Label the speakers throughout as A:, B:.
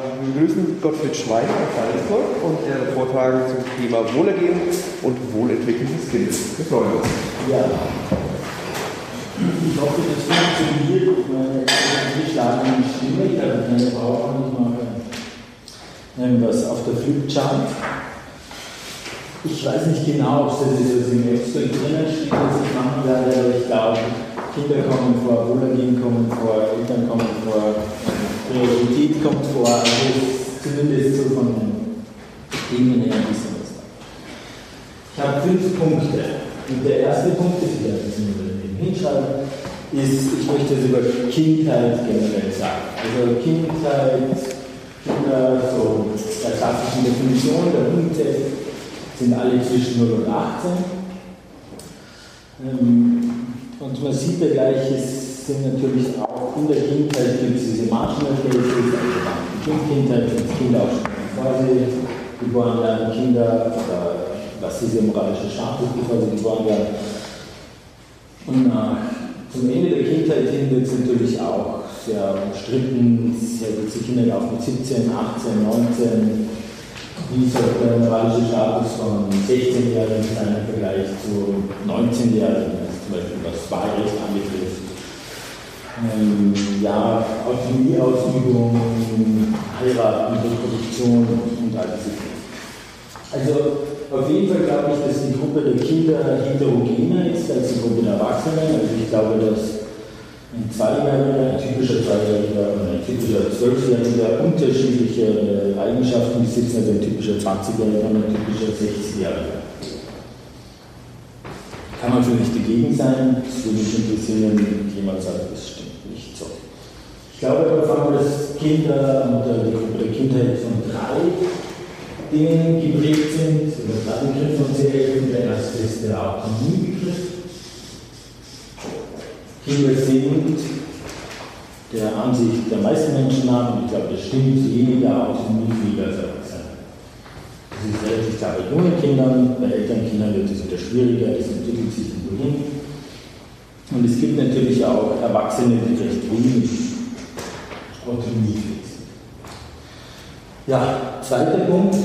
A: Wir begrüßen Gottfried Schweiger aus Salzburg und er wird vortragen zum Thema Wohlergehen und Wohlentwicklung des Kindes. Wir freuen uns.
B: Ja. Ich hoffe, das funktioniert. Ich meine, ich schlage meine Stimme, ich habe keine Power und ich mache was auf der Flipchart. Ich weiß nicht genau, ob es was im Abstract drinnen steht, was ich machen werde, aber ich glaube, Kinder kommen vor, Wohlergehen kommen vor, Eltern kommen vor, Priorität kommt vor, also zumindest so von den Themen her ein bisschen was da. Ich habe fünf Punkte. Und der erste Punkt ist, wieder ein bisschen über den hinschreiben, ist, ich möchte es über Kindheit generell sagen. Also Kindheit, Kinder, so der klassischen Definition, der Punkte sind alle zwischen 0 und 18. Ähm, und man sieht ja gleich, es sind natürlich auch in der Kindheit gibt es diese Marginal Cases, also in der Kindheit sind Kinder bevor sie geboren werden, Kinder oder was diese moralische Status, bevor sie geboren werden. Und nach, zum Ende der Kindheit hin wird es natürlich auch sehr umstritten, sehr wird sich Kinder auch mit 17, 18, 19 wie soll der moralische Status von 16-Jährigen sein im Vergleich zu 19-Jährigen, also zum Beispiel was Wahlrecht anbetrifft. Ähm, ja, Autonomieausübung, Heiraten, Reproduktion und all diese Dinge. Also auf jeden Fall glaube ich, dass die Gruppe der Kinder heterogener ist als die Gruppe der Erwachsenen. Also ich glaube, dass ein Zweijähriger, ein typischer Zweijähriger und ein typischer Zwölfjähriger unterschiedliche Eigenschaften besitzen, also ein typischer 20-Jähriger und ein typischer 60-Jähriger. Kann man vielleicht dagegen sein, das würde mich interessieren, wenn jemand sagt, das stimmt. Ich glaube aber, dass Kinder und die der Kindheit von drei Dingen geprägt sind, oder drei Begriffe von sehr Der erste ist der Autonomiebegriff. Kinder sind der Ansicht der meisten Menschen nach, und ich glaube, das stimmt, weniger autonomiefähiger als Erwachsene. Das ist relativ klar bei jungen Kindern, bei älteren Kindern wird es wieder schwieriger, das entwickelt sich wohin. Und es gibt natürlich auch Erwachsene, die recht wenig autonomiefähig sind. Ja, zweiter Punkt,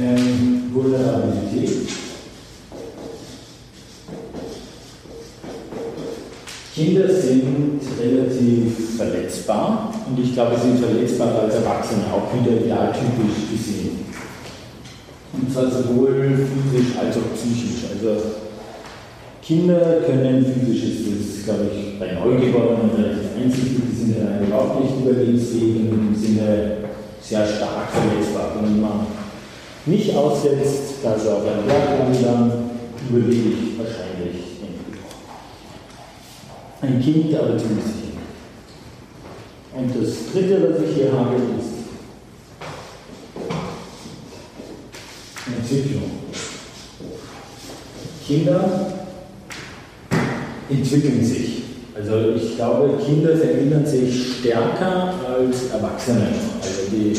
B: ähm, Vulnerabilität. Kinder sind relativ verletzbar und ich glaube, sie sind verletzbarer als Erwachsene, auch wieder idealtypisch gesehen. Und zwar sowohl physisch als auch psychisch. Also Kinder können physisch, ist das glaube ich bei Neugeborenen relativ die sind ja überhaupt nicht überlebensfähig und im Sinne sehr stark verletzbar. Wenn man nicht aussetzt, also auf einem Berg dann überlebe ich wahrscheinlich ein Kind, aber ziemlich sicher. Und das dritte, was ich hier habe, ist Entwicklung. Kinder entwickeln sich. Also ich glaube, Kinder verändern sich stärker als Erwachsene. Also die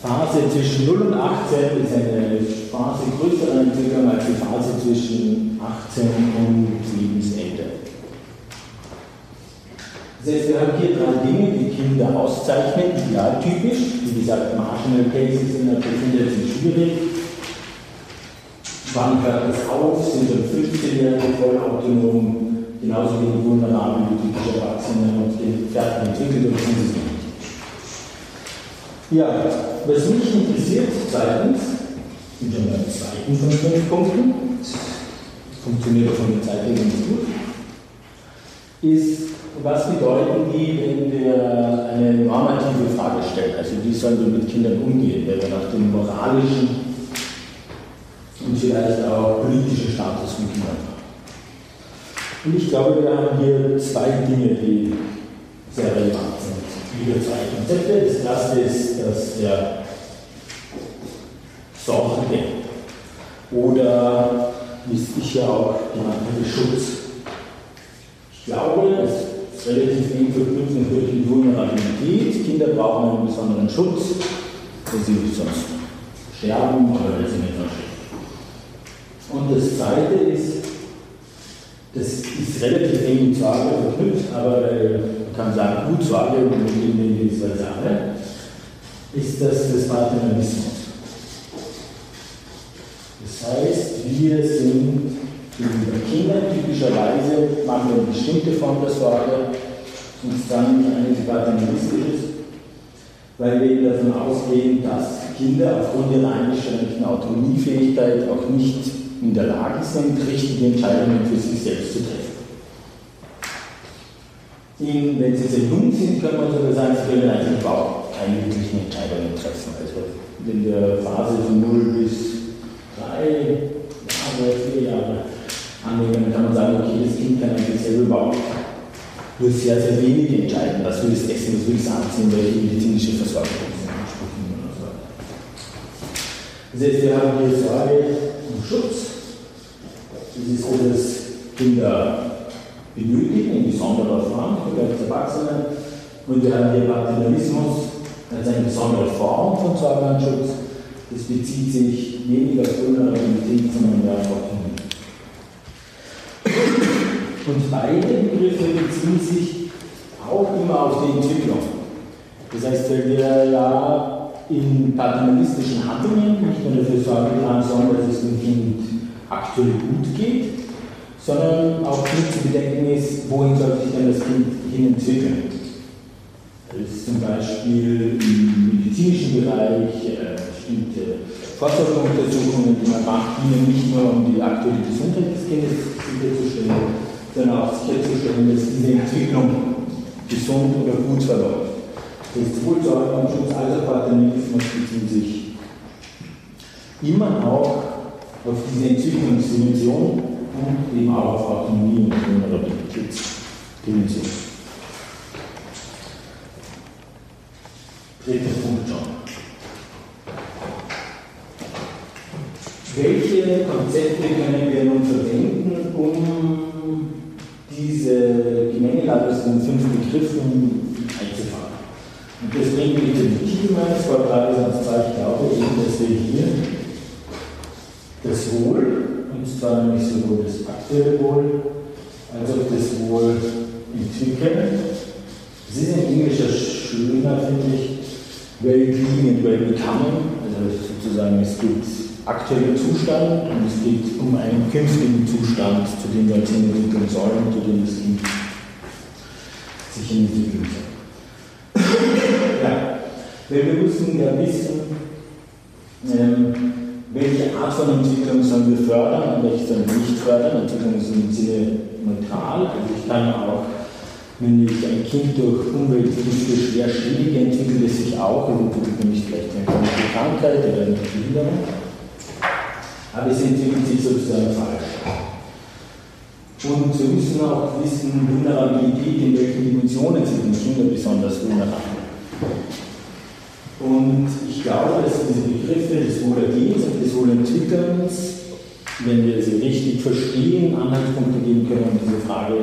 B: Phase zwischen 0 und 18 ist eine Phase größerer Entwicklung als die Phase zwischen 18 und Lebensende. Das heißt, wir haben hier drei Dinge, die Kinder auszeichnen, idealtypisch. Wie gesagt, Marginal Cases sind schwierig. Wann hört es auf? Sind dann 15-Jährige voll autonom, genauso wie die vulnerablen, typische Erwachsenen und die fertig entwickelt und sind sie nicht. Ja, was mich interessiert, zweitens, sind schon beim zweiten von fünf Punkten, funktioniert von der Zeit her ganz gut, ist, was bedeuten die, wenn wir eine normative Frage stellen? Also wie sollen wir mit Kindern umgehen, wenn wir nach dem moralischen und vielleicht auch politischen Status von Kindern fragen? Und ich glaube, wir haben hier zwei Dinge, die sehr relevant sind. Wieder zwei Konzepte. Das erste ist, dass der Sorge oder, wie es ich ja auch genannt habe, Schutz. Ich glaube, es relativ eng verknüpft natürlich mit Vulnerabilität. Kinder brauchen einen besonderen Schutz, wenn sie sonst sterben oder wenn sie nicht mehr sterben. Und das Zweite ist, das ist relativ eng mit Sorge verknüpft, aber äh, man kann sagen, gut Sorge und in dieser Sache. ist das des Paternalismus. Das heißt, wir sind gegenüber Kindern typischerweise, machen wir eine bestimmte Form der Sorge und dann nicht eine paternalistische, weil wir davon ausgehen, dass Kinder aufgrund ihrer eingeschränkten Autonomiefähigkeit auch nicht in der Lage sind, richtige Entscheidungen für sich selbst zu treffen. In, wenn sie sehr jung sind, kann man sogar sagen, sie können eigentlich überhaupt keine wirklichen Entscheidungen treffen. Also in der Phase von 0 bis 3 Jahre, 4 Jahre annehmen, kann man sagen, okay, das Kind kann eigentlich selber überhaupt nur sehr, sehr wenig entscheiden, was will es essen, was will es anziehen, welche medizinische Versorgung es ansprechen und so weiter. Das heißt, wir haben hier Sorge und Schutz. Das ist so, dass Kinder benötigen, in besonderer Form, als Erwachsene. Und wir haben hier Paternalismus als eine besondere Form von Sorgenschutz. Das bezieht sich weniger auf Vulnerabilität, sondern mehr auf Autonomie. Und beide Begriffe beziehen sich auch immer auf die Entwicklung. Das heißt, wenn wir ja in paternalistischen Handlungen nicht nur dafür sorgen tragen sollen, dass es dem Kind aktuell gut geht, sondern auch nicht zu bedenken ist, wohin soll sich denn das Kind hin entwickeln. Das ist zum Beispiel im medizinischen Bereich äh, bestimmte Vorsorgeuntersuchungen, die man macht, dienen nicht nur um die aktuelle Gesundheit des Kindes sicherzustellen, sondern auch sicherzustellen, dass diese Entwicklung gesund oder gut verläuft. Das sowohl Sorgenschutz als auch Paternalismus beziehen sich immer auch auf diese Entwicklungsdimension und eben auch auf Autonomie und Vulnerabilitätsdimension. Dritter Punkt schon. Welche Konzepte können wir nun verwenden, um diese Gemengelage aus den fünf Begriffen einzufangen? Und das bringt mich zu dem Titel meines Vortrages, zwar, ich glaube eben, dass wir hier Wohl und zwar nämlich sowohl das aktuelle Wohl als auch das Wohl entwickeln. Es ist in Englisch schöner, finde ich, Well-being and Well-becoming. Also sozusagen, es gibt aktuellen Zustand und es geht um einen künftigen Zustand, zu dem wir uns entwickeln sollen, zu dem Kind sich entwickeln soll. ja, wir müssen ja wissen, ähm, welche Art von Entwicklung sollen wir fördern und welche sollen wir nicht fördern. Entwicklung ist im Sinne neutral. Also ich kann auch, wenn ich ein Kind durch Umweltgifte schwer schädige, entwickelt es sich auch und entwickelt nämlich vielleicht eine Krankheit oder eine Behinderung. Aber es entwickelt sich sozusagen falsch. Und wir müssen auch wissen, Vulnerabilität, in welchen Dimensionen sind Kinder besonders vulnerabel. Und ich glaube, dass diese Begriffe des Wohlergehens und des Wohlentwickelns, wenn wir sie richtig verstehen, Anhaltspunkte geben können, um diese Frage,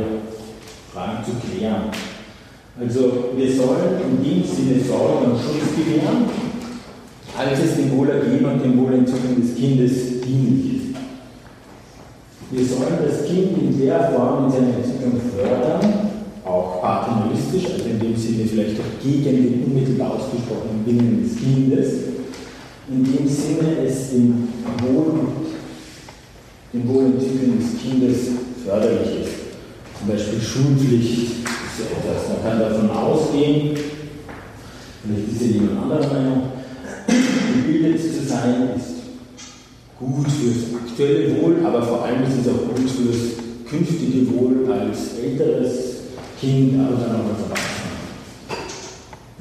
B: Fragen zu klären. Also wir sollen in dem Sinne Sorge und Schutz gewähren, als es dem Wohlergehen und dem Wohlentwickeln des Kindes dienlich ist. Wir sollen das Kind in der Form in seiner Entwicklung fördern, auch paternalistisch, also in dem Sinne vielleicht auch gegen den unmittelbar ausgesprochenen Willen des Kindes, in dem Sinne es dem Wohl, dem Wohlentwickeln des Kindes förderlich ist. Zum Beispiel Schulpflicht ist so etwas. Man kann davon ausgehen, vielleicht ist ja jemand anderer Meinung, gebildet zu sein ist gut fürs aktuelle Wohl, aber vor allem ist es auch gut fürs künftige Wohl als älteres Kind, aber dann auch als Erwachsener.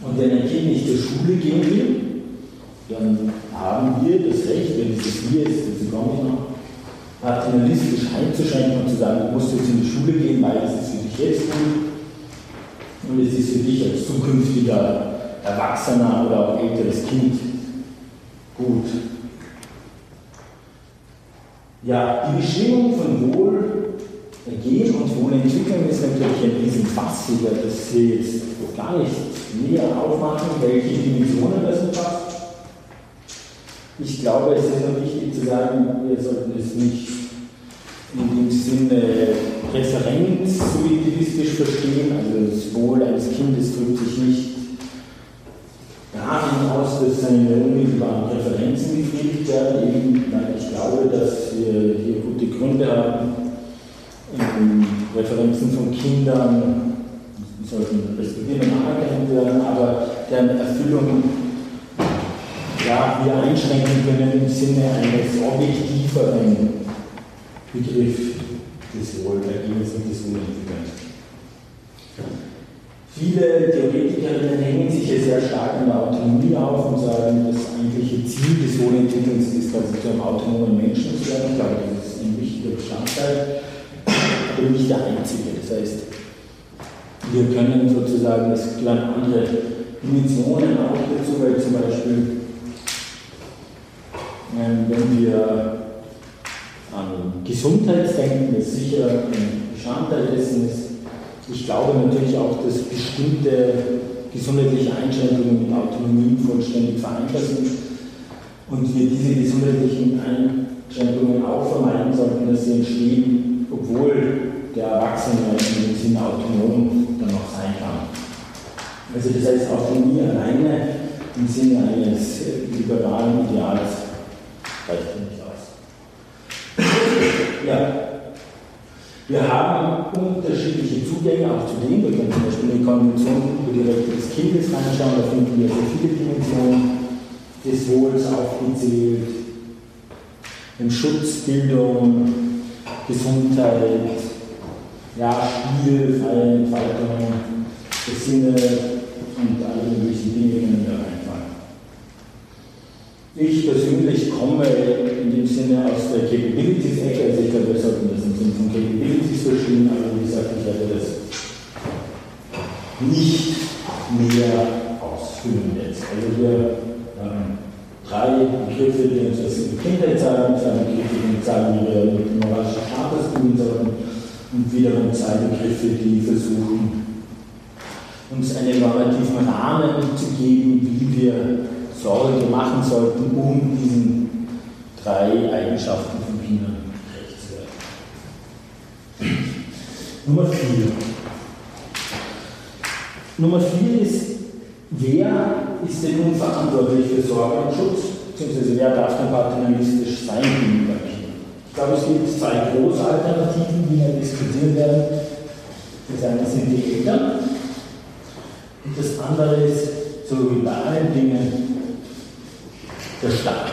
B: Und wenn ein Kind nicht zur Schule gehen will, dann haben wir das Recht, wenn es hier ist, dazu komme ich noch, paternalistisch einzuschränken und zu sagen, du musst jetzt in die Schule gehen, weil es ist für dich jetzt gut und es ist für dich als zukünftiger Erwachsener oder auch älteres Kind gut. Ja, die Bestimmung von Wohl Gehen und Wohnentwicklung ist natürlich ein Riesenfass, werde das hier jetzt gar nicht näher aufmachen, welche Dimensionen das umfasst. Ich glaube, es ist noch wichtig zu sagen, wir sollten es nicht in dem Sinne präferenzsubjektivistisch verstehen, also das Wohl eines Kindes drückt sich nicht darin aus, dass seine unmittelbaren Präferenzen befriedigt werden, eben weil ich glaube, dass wir hier gute Gründe haben, ähm, Präferenzen von Kindern sollten respektiert und anerkannt werden, aber deren Erfüllung ja, wir einschränken können im Sinne eines objektiveren Begriff des Wohlergehens und des Wohlentwickelns. Viele Theoretikerinnen hängen sich hier sehr stark an der Autonomie auf und sagen, das eigentliche Ziel des Wohlentwickelns ist, quasi zu einem autonomen Menschen zu werden. Ich glaube, das ist ein wichtiger Bestandteil, aber nicht der einzige. Das heißt, wir können sozusagen, es gehören andere Dimensionen auch dazu, weil zum Beispiel, ähm, wenn wir an Gesundheitsdenken, das sicher ein Bestandteil dessen ist, ich glaube natürlich auch, dass bestimmte gesundheitliche Einschränkungen mit Autonomie vollständig vereinbar sind und wir diese gesundheitlichen Einschränkungen auch vermeiden sollten, dass sie entstehen, obwohl der Erwachsene in dem Sinne autonom dann noch sein kann. Also das heißt, Autonomie alleine im Sinne eines liberalen Ideals reicht nicht aus. Ja, wir haben unterschiedliche Zugänge auch zu dem. Wir können zum Beispiel die Konvention über die Rechte des Kindes reinschauen, da finden wir sehr viele Dimensionen des Wohls aufgezählt. Im Schutz, Bildung, Gesundheit, ja, Spiel, freie Entfaltung, des Sinne und alle möglichen Dinge können da reinfallen. Ich persönlich komme in dem Sinne aus der Capabilities-Ecke, also ich glaube, wir sollten das im Sinne von Capabilities verstehen, aber wie gesagt, ich werde das nicht mehr ausführen jetzt. Also wir haben drei Begriffe, die uns das in der Kindheit sagen, zwei Begriffe, die uns sagen, wie wir mit moralischen Status umgehen sollten und wiederum zwei Begriffe, die versuchen, uns einen normativen Rahmen zu geben, wie wir Sorge machen sollten, um diesen drei Eigenschaften von Kindern gerecht zu werden. Nummer vier. Nummer vier ist, wer ist denn nun verantwortlich für Sorge und Schutz, beziehungsweise wer darf denn paternalistisch sein gegenüber? Ich glaube, es gibt zwei große Alternativen, die hier diskutiert werden. Das eine sind die Eltern und das andere ist, so wie bei allen Dingen, der Staat.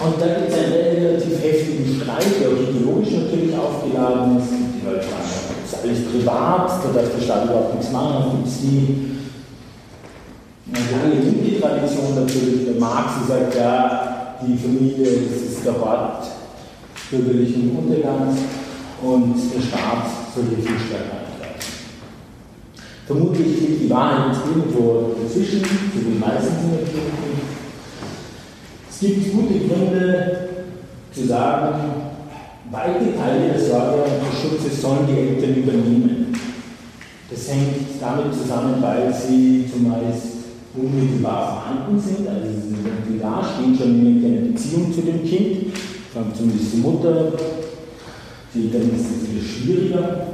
B: Und da gibt es einen relativ heftigen Streit, der auch ideologisch natürlich aufgeladen ist. Die Leute sagen, das ist alles privat, da darf der Staat überhaupt nichts machen. Dann gibt es die eine lange linke Tradition natürlich. Der Marx sagt, ja, die Familie, das ist der Ort bürgerlichen Untergangs und der Staat soll hier viel stärker Vermutlich liegt die Wahrheit irgendwo dazwischen, zu den meisten sind Es gibt gute Gründe zu sagen, weite Teile des Sorge und Schutzes sollen die Eltern übernehmen. Das hängt damit zusammen, weil sie zumeist unmittelbar vorhanden sind, also sie sind irgendwie da, stehen schon in einer Beziehung zu dem Kind, zumindest die Mutter, die Eltern ist es wieder schwieriger.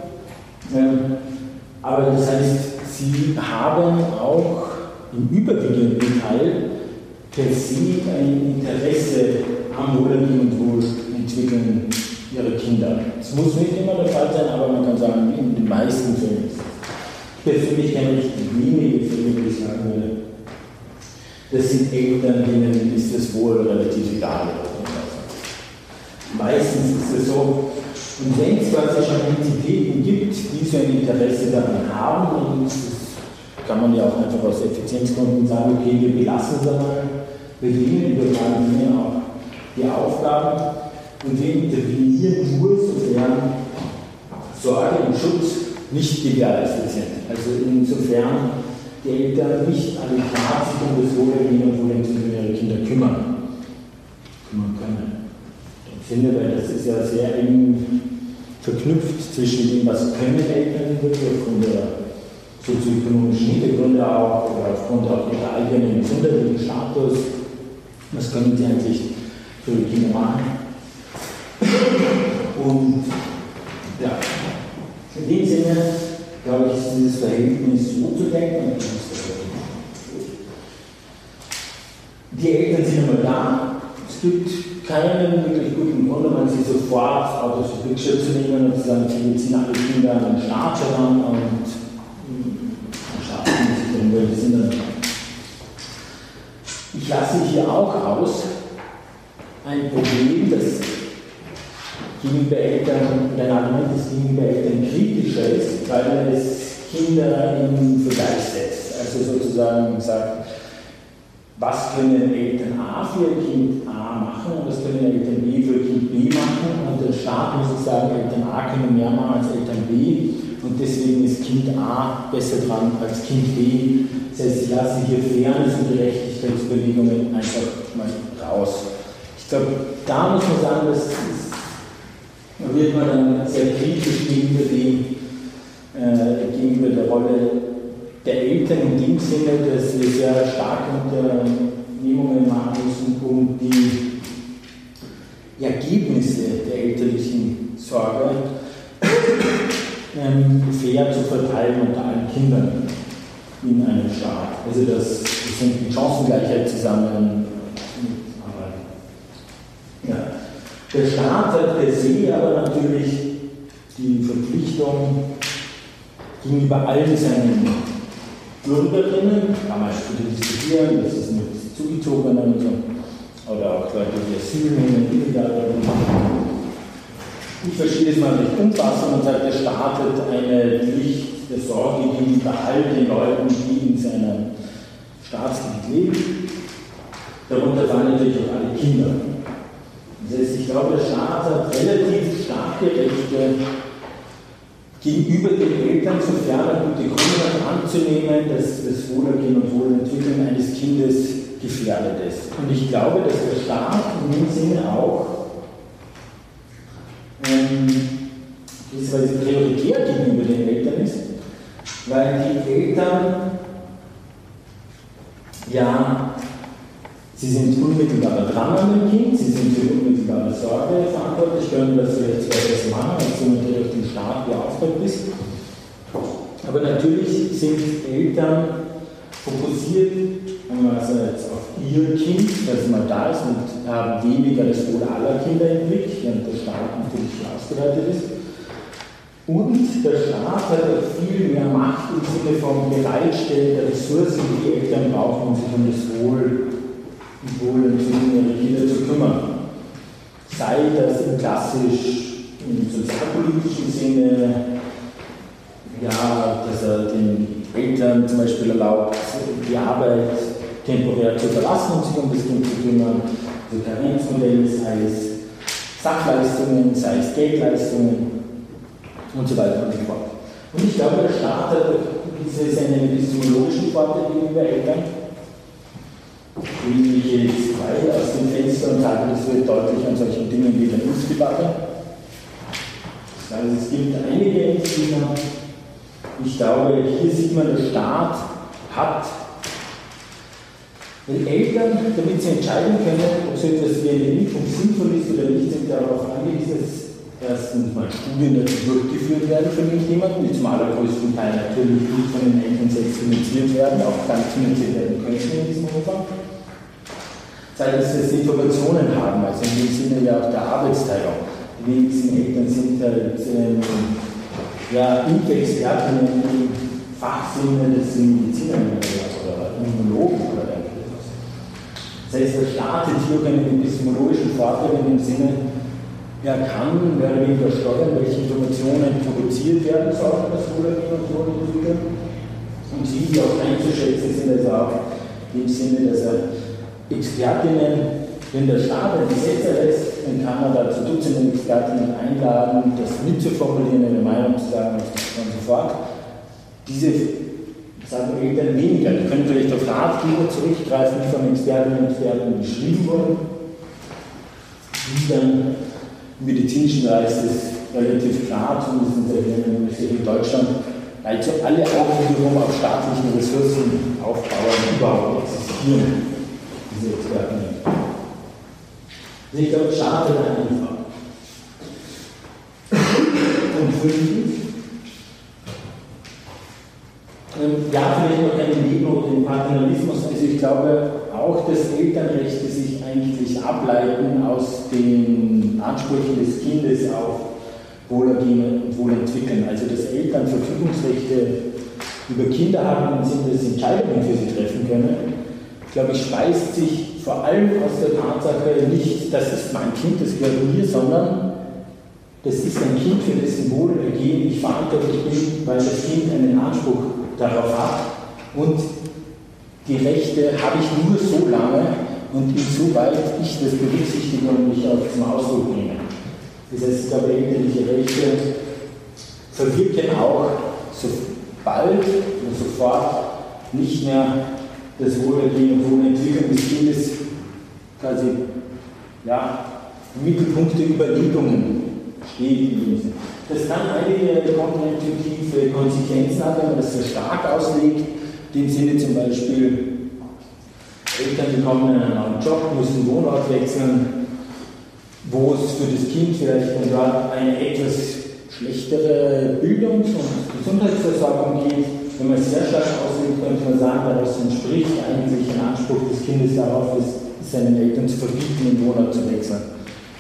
B: Ähm, aber das heißt, sie haben auch im überwiegenden Teil per se ein Interesse am Wohlergehen und Wohlentwickeln ihrer Kinder. Es muss nicht immer der Fall sein, aber man kann sagen, in den meisten Fällen ist es. Ich persönlich kenne ich wenige Fälle, wo ich sagen würde, das sind Eltern, denen ist das Wohl relativ egal. Meistens ist es so, und wenn es quasi schon Entitäten gibt, die so ein Interesse daran haben, und das kann man ja auch einfach aus Effizienzgründen sagen, okay, wir belassen es einmal bei denen, übertragen ihnen auch die Aufgaben und wir intervenieren nur, sofern Sorge und Schutz nicht gewährleistet sind. Also insofern die Eltern nicht adäquat sich um das Wohlergehen und Wohlentwickeln ihrer Kinder kümmern, kümmern können. Ich finde, weil das ist ja sehr eng verknüpft zwischen dem, was können Eltern wirklich aufgrund der sozioökonomischen Hintergründe auch oder aufgrund auch ihrer eigenen gesundheitlichen Status, was können sie eigentlich für die Kinder machen. Und ja, in dem Sinne, glaube ich, ist dieses Verhältnis umzudenken. Die Eltern sind immer da, es gibt keinen wirklich guten Grund, um sie sofort auf das Rückschritt zu nehmen und zu sagen, okay, jetzt sind alle Kinder an den Start heran und hm, schaffen sich den Welt sind dann. Ich lasse hier auch aus ein Problem, das gegenüber Eltern, ein Argument, das gegenüber Eltern kritischer ist, weil es Kinder in Vergleich setzt. Also sozusagen sagt, was können Eltern A für Kind A machen und was können Eltern B für Kind B machen und der Staat muss ich sagen, Eltern A können mehr machen als Eltern B und deswegen ist Kind A besser dran als Kind B. Das heißt, ich lasse hier Fairness und Gerechtigkeitsbewegungen einfach mal raus. Ich glaube, da muss man sagen, das ist, da wird man dann sehr kritisch gegenüber, die, äh, gegenüber der Rolle der Eltern in dem Sinne, dass wir sehr stark Unternehmungen machen müssen, um die Ergebnisse der elterlichen Sorge ähm, fair zu verteilen unter allen Kindern in einem Staat. Also das, das hängt mit Chancengleichheit zusammen. Ja. Der Staat hat per se aber natürlich die Verpflichtung gegenüber allen seinen Bürgerinnen, man später diskutieren, das ist mit Zugezogenen und so, oder auch Leute, die Asyl nehmen, illegal Ich verstehe das mal recht umfassend und sage, der Staat hat eine Pflicht der Sorge gegenüber all den Leuten, die in seinem Staatsgebiet leben. Darunter fallen natürlich auch alle Kinder. Glaube, der Staat hat relativ starke Rechte gegenüber den Eltern, sofern er gute Gründe anzunehmen, dass das Wohlergehen und Wohlentwickeln eines Kindes gefährdet ist. Und ich glaube, dass der Staat in dem Sinne auch ähm, prioritär gegenüber den Eltern ist, weil die Eltern ja Sie sind unmittelbar dran an dem Kind, sie sind für unmittelbare Sorge verantwortlich, können das vielleicht etwas machen, als du natürlich auf den Staat beauftragt bist. Aber natürlich sind Eltern fokussiert also jetzt auf ihr Kind, das mal da ist und haben weniger das Wohl aller Kinder im Blick, während der Staat natürlich ausgeweitet ist. Und der Staat hat auch viel mehr Macht im Sinne von Bereitstellen der Ressourcen, die Eltern brauchen, um sich um das Wohl Wohl und ihre Kinder zu kümmern. Sei das im klassisch, im sozialpolitischen Sinne, ja, dass er den Eltern zum Beispiel erlaubt, die Arbeit temporär zu verlassen und sich um das Kind zu kümmern, also Tarifmodelle, sei es Sachleistungen, sei es Geldleistungen und so weiter und so fort. Und ich glaube, der Staat hat diese seine epistemologischen Vorteile gegenüber Eltern ich jetzt weit aus dem Fenster und sage, das wird deutlich an solchen Dingen wie der Impfdebatte. Also es gibt einige Impfgegner. Ich glaube, hier sieht man, der Staat hat wenn Eltern, damit sie entscheiden können, ob so etwas wie eine Impfung sinnvoll ist oder nicht, sind darauf angewiesen, dass erstens mal Studien dazu durchgeführt werden für jemanden, die zum allergrößten Teil natürlich nicht von den Eltern selbst finanziert werden, auch nicht finanziert werden können in diesem Umfang sei es, dass sie Informationen haben, also in dem Sinne ja auch der Arbeitsteilung. Die wenigsten Eltern sind halt ähm, ja, Impfexperten im Fachsinne des Mediziners oder Immunologen oder irgendwas. Das heißt, er startet hier auch einen epistemologischen Vorteil in dem Sinne, er kann mehr oder weniger steuern, welche Informationen produziert werden sollen, das Wohlergehen und Wohlentwickeln. Und sie auch einzuschätzen sind also auch im Sinne, dass er Expertinnen, wenn der Staat ein Gesetz erlässt, dann kann man dazu Dutzende Expertinnen einladen, das mitzuformulieren, eine Meinung zu sagen und so fort. Diese sagen Eltern weniger. Die können vielleicht auf Ratgeber zurückgreifen, die von Expertinnen und Experten geschrieben wurden. Die dann im medizinischen Bereich ist relativ klar, zumindest in Deutschland, also alle auch wiederum auf staatlichen Ressourcen aufbauen, überhaupt existieren diese nicht. Also ich glaube, schade einfach. Und fünftens, ähm, ja, vielleicht noch keine Leben oder den Paternalismus. Also ich glaube auch, dass Elternrechte sich eigentlich ableiten aus den Ansprüchen des Kindes auf Wohlergehen und Wohlentwickeln. Also dass Eltern Verfügungsrechte über Kinder haben im Sinne, dass Entscheidungen für sie treffen können, glaube ich, speist sich vor allem aus der Tatsache nicht, das ist mein Kind, das gehört mir, sondern das ist ein Kind, für dessen Wohlergehen ich verantwortlich bin, weil das Kind einen Anspruch darauf hat und die Rechte habe ich nur so lange und insoweit ich das berücksichtige und mich auch zum Ausdruck bringe. Das heißt, ich glaube, elterliche Rechte verwirken auch sobald und sofort nicht mehr das Wohlergehen und Wohlentwickeln des Kindes quasi ja, im Mittelpunkt der Überlegungen steht. Das kann einige kontraintuitive Konsequenzen haben, wenn man das sehr stark auslegt, dem Sinne zum Beispiel, Eltern bekommen einen neuen Job, müssen Wohnort wechseln, wo es für das Kind vielleicht dort eine etwas schlechtere Bildungs- und Gesundheitsversorgung gibt. Wenn man es sehr stark auslegt, könnte man sagen, daraus entspricht eigentlich ein Anspruch des Kindes darauf, seinen Eltern zu verbieten, den Wohnort zu wechseln.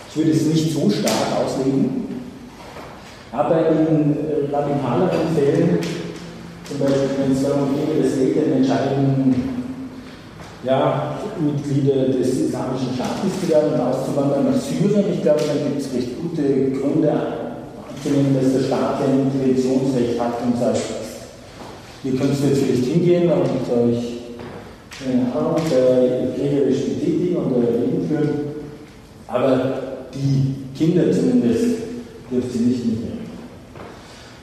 B: Ich würde es nicht so stark auslegen, aber in äh, radikaleren Fällen, zum Beispiel wenn es darum geht, dass Eltern entscheiden, ja, Mitglieder des Islamischen Staates zu werden und auszuwandern nach Syrien, ich glaube, dann gibt es recht gute Gründe anzunehmen, dass der Staat ein Interventionsrecht hat und sagt, ihr könnt jetzt vielleicht hingehen und euch keine Ahnung, kriegerisch betätigen und euer Leben führen, aber die Kinder zumindest dürft ihr nicht mitnehmen.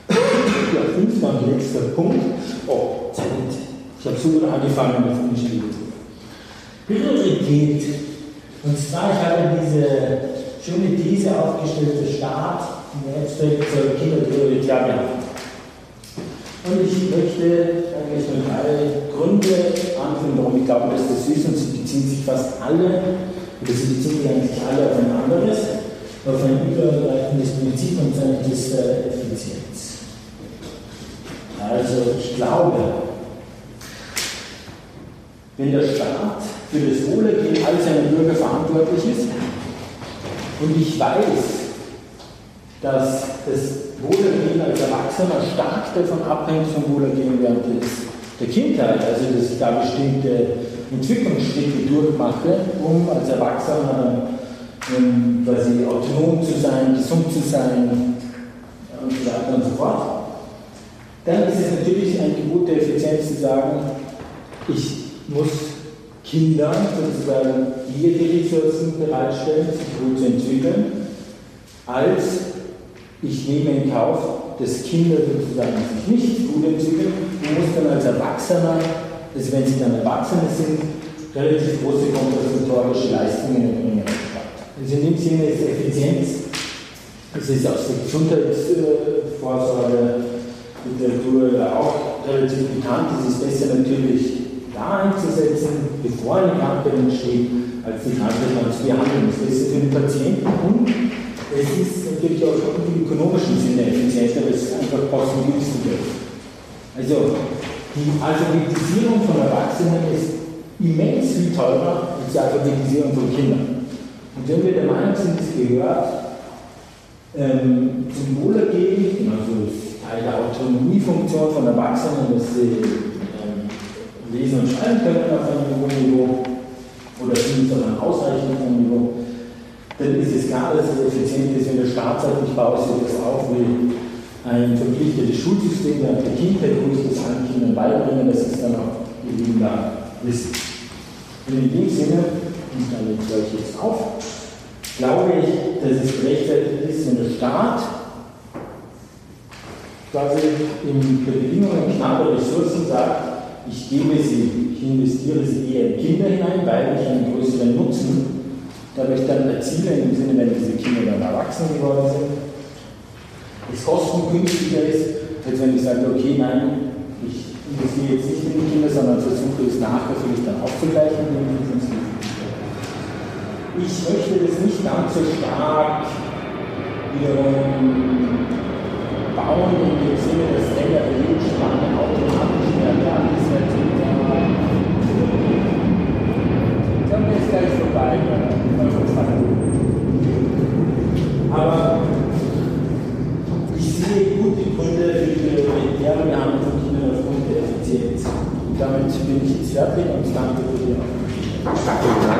B: Ja, fünfter und letzter Punkt. Oh, Zeit. Ich habe so gut angefangen dem Spiel. Priorität. Und zwar, ich habe diese schöne These aufgestellt, der Staat im Endeffekt soll Kinder prioritär behandeln. Und ich möchte eigentlich nur drei Gründe anführen, warum ich glaube, dass das ist. Und sie beziehen sich fast alle, oder sie beziehen sich eigentlich alle auf ein anderes, auf ein übergreifendes Prinzip und zwar das der Effizienz. Also ich glaube, wenn der Staat für das Wohlergehen all seiner Bürger verantwortlich ist und ich weiß, dass das Wohlergehen als Erwachsener stark davon abhängt vom Wohlergehen während der Kindheit, also dass ich da bestimmte Entwicklungsschritte durchmache, um als Erwachsener um quasi autonom zu sein, gesund zu sein und so weiter und so fort. Dann ist es natürlich ein Gebot der Effizienz zu sagen, ich muss Kindern sozusagen hier die Ressourcen bereitstellen, sich gut zu entwickeln, als ich nehme in Kauf, dass Kinder sozusagen sich nicht gut entwickeln und muss dann als Erwachsener, also wenn sie dann Erwachsene sind, relativ große kompensatorische Leistungen erbringen. Also in dem Sinne ist Effizienz, das ist aus der Gesundheitsvorsorge-Literatur auch relativ bekannt, es ist besser natürlich da einzusetzen, bevor eine Krankheit entsteht, als die Krankheit zu behandeln. Das ist für den Patienten und es ist natürlich auch im ökonomischen Sinne effizienter, weil es einfach kostengünstiger ist. Also, die Alphabetisierung von Erwachsenen ist immens viel teurer als die Alphabetisierung von Kindern. Und wenn wir der Meinung sind, es gehört ähm, zum Wohlergehen, also Teil der Autonomiefunktion von Erwachsenen, dass sie ähm, lesen und schreiben können auf einem hohen Niveau oder zumindest auf einem ausreichenden Niveau, dann ist es klar, dass es effizient ist, wenn der Staat sagt, ich baue so etwas auf wie ein verpflichtetes Schulsystem, der der Kindheit muss das allen Kindern beibringen, das ist dann auch die Leben wissen. Und in dem Sinne, und damit höre ich jetzt auf, glaube ich, dass es gerechtfertigt ist, wenn der Staat quasi in der Bedingungen knapper Ressourcen sagt, ich gebe sie, ich investiere sie eher in Kinder hinein, weil ich einen dadurch dann erziele, im Sinne, wenn diese Kinder dann erwachsen geworden sind, es kostengünstiger ist, als wenn ich sage, okay, nein, ich investiere jetzt nicht in die Kinder, sondern versuche es nachher für mich dann aufzugleichen. Ich möchte das nicht ganz so stark wiederum bauen in dem Sinne, dass längere Lebensspanne automatisch mehr wert ist als Ich sehe gut Gründe für die Priorisierung, wir haben natürlich nur aufgrund der Effizienz. Damit bin ich jetzt fertig und danke für die Aufmerksamkeit.